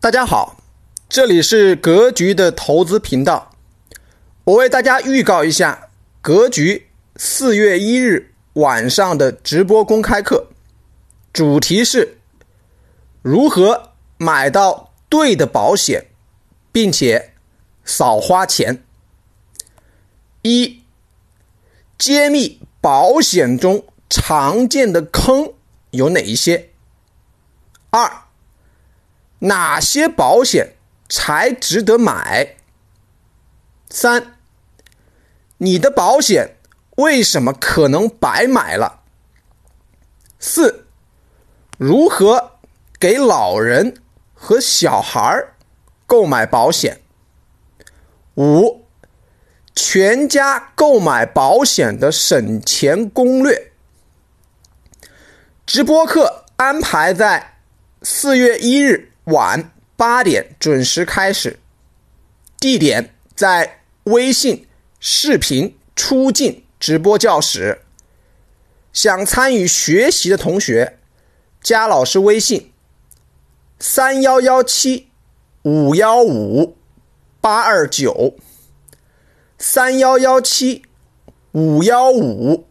大家好，这里是格局的投资频道。我为大家预告一下，格局四月一日晚上的直播公开课，主题是如何买到对的保险，并且少花钱。一、揭秘保险中常见的坑有哪一些？二、哪些保险才值得买？三，你的保险为什么可能白买了？四，如何给老人和小孩购买保险？五，全家购买保险的省钱攻略。直播课安排在四月一日。晚八点准时开始，地点在微信视频出镜直播教室。想参与学习的同学，加老师微信：三幺幺七五幺五八二九，三幺幺七五幺五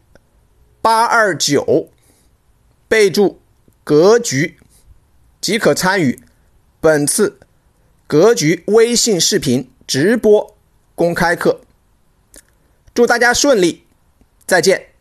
八二九，备注“格局”即可参与。本次格局微信视频直播公开课，祝大家顺利，再见。